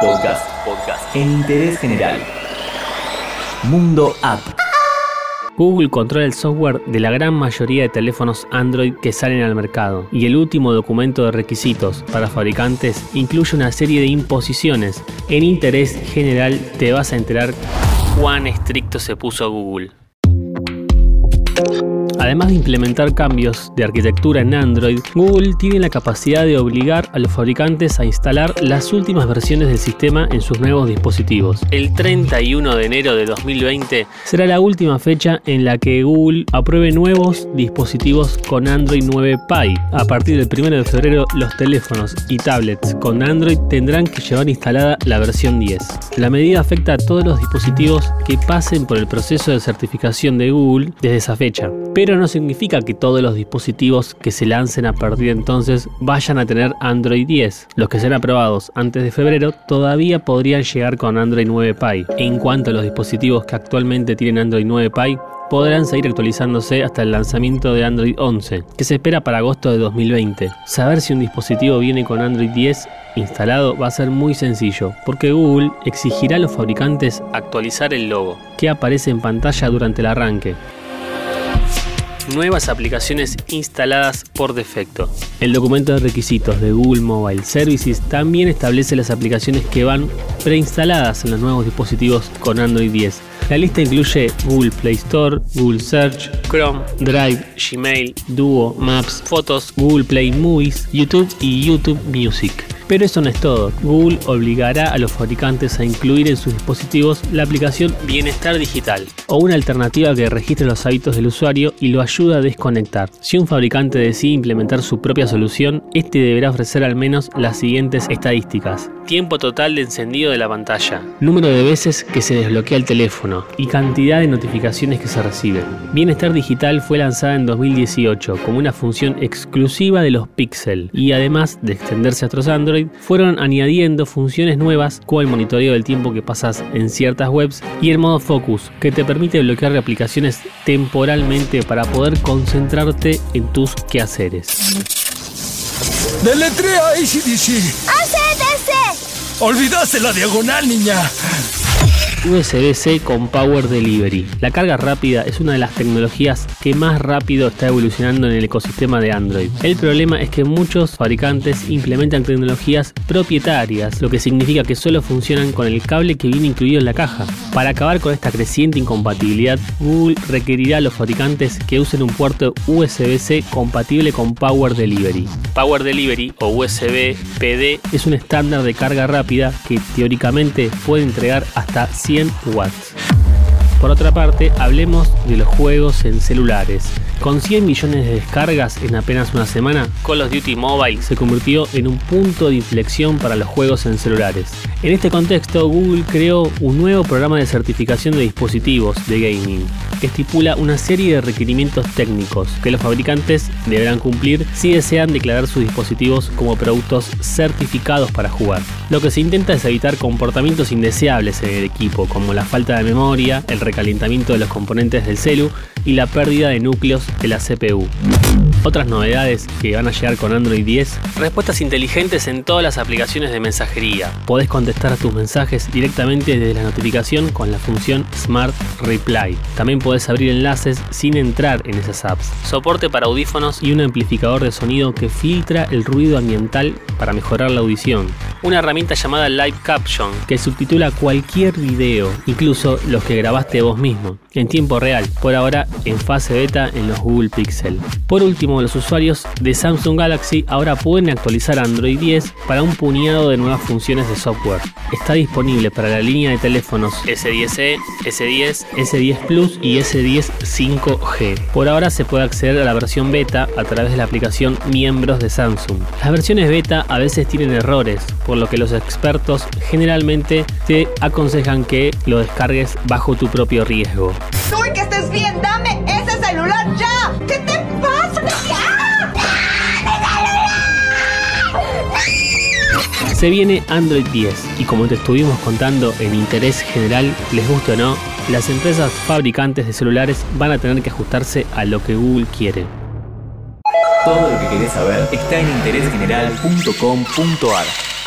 Podcast. Podcast. En interés general. Mundo App. Google controla el software de la gran mayoría de teléfonos Android que salen al mercado y el último documento de requisitos para fabricantes incluye una serie de imposiciones. En interés general te vas a enterar cuán estricto se puso Google. Además de implementar cambios de arquitectura en Android, Google tiene la capacidad de obligar a los fabricantes a instalar las últimas versiones del sistema en sus nuevos dispositivos. El 31 de enero de 2020 será la última fecha en la que Google apruebe nuevos dispositivos con Android 9 Pie. A partir del 1 de febrero, los teléfonos y tablets con Android tendrán que llevar instalada la versión 10. La medida afecta a todos los dispositivos que pasen por el proceso de certificación de Google desde esa fecha. Pero no significa que todos los dispositivos que se lancen a partir de entonces vayan a tener Android 10. Los que sean aprobados antes de febrero todavía podrían llegar con Android 9 Pie. En cuanto a los dispositivos que actualmente tienen Android 9 Pie, podrán seguir actualizándose hasta el lanzamiento de Android 11, que se espera para agosto de 2020. Saber si un dispositivo viene con Android 10 instalado va a ser muy sencillo, porque Google exigirá a los fabricantes actualizar el logo, que aparece en pantalla durante el arranque nuevas aplicaciones instaladas por defecto. El documento de requisitos de Google Mobile Services también establece las aplicaciones que van preinstaladas en los nuevos dispositivos con Android 10. La lista incluye Google Play Store, Google Search, Chrome, Drive, Gmail, Duo, Maps, Fotos, Google Play Movies, YouTube y YouTube Music. Pero eso no es todo. Google obligará a los fabricantes a incluir en sus dispositivos la aplicación Bienestar Digital o una alternativa que registre los hábitos del usuario y lo ayuda a desconectar. Si un fabricante decide implementar su propia solución, este deberá ofrecer al menos las siguientes estadísticas. Tiempo total de encendido de la pantalla, número de veces que se desbloquea el teléfono y cantidad de notificaciones que se reciben. Bienestar Digital fue lanzada en 2018 como una función exclusiva de los Pixel y además de extenderse a otros Android, fueron añadiendo funciones nuevas como el monitoreo del tiempo que pasas en ciertas webs y el modo focus que te permite bloquear aplicaciones temporalmente para poder concentrarte en tus quehaceres. Deletrea ACDC. ACDC. Olvidaste la diagonal, niña. USB-C con Power Delivery. La carga rápida es una de las tecnologías que más rápido está evolucionando en el ecosistema de Android. El problema es que muchos fabricantes implementan tecnologías propietarias, lo que significa que solo funcionan con el cable que viene incluido en la caja. Para acabar con esta creciente incompatibilidad, Google requerirá a los fabricantes que usen un puerto USB-C compatible con Power Delivery. Power Delivery o USB PD es un estándar de carga rápida que teóricamente puede entregar hasta 100 Por otra parte, hablemos de los juegos en celulares. Con 100 millones de descargas en apenas una semana, Call of Duty Mobile se convirtió en un punto de inflexión para los juegos en celulares. En este contexto, Google creó un nuevo programa de certificación de dispositivos de gaming, que estipula una serie de requerimientos técnicos que los fabricantes deberán cumplir si desean declarar sus dispositivos como productos certificados para jugar. Lo que se intenta es evitar comportamientos indeseables en el equipo, como la falta de memoria, el recalentamiento de los componentes del celu y la pérdida de núcleos de la CPU. Otras novedades que van a llegar con Android 10, respuestas inteligentes en todas las aplicaciones de mensajería. Podés contestar a tus mensajes directamente desde la notificación con la función Smart Reply. También podés abrir enlaces sin entrar en esas apps. Soporte para audífonos y un amplificador de sonido que filtra el ruido ambiental para mejorar la audición. Una herramienta llamada Live Caption que subtitula cualquier video, incluso los que grabaste vos mismo, en tiempo real. Por ahora en fase beta en los Google Pixel. Por último, los usuarios de Samsung Galaxy ahora pueden actualizar Android 10 para un puñado de nuevas funciones de software. Está disponible para la línea de teléfonos S10e, S10, S10 Plus y S10 5G. Por ahora se puede acceder a la versión beta a través de la aplicación Miembros de Samsung. Las versiones beta a veces tienen errores, por lo que los expertos generalmente te aconsejan que lo descargues bajo tu propio riesgo. ¡Soy que estés bien! ¡Dame ese celular ya! ¿Qué te pasa? Se viene Android 10 y como te estuvimos contando en interés general, les guste o no, las empresas fabricantes de celulares van a tener que ajustarse a lo que Google quiere. Todo lo que querés saber está en interésgeneral.com.ar.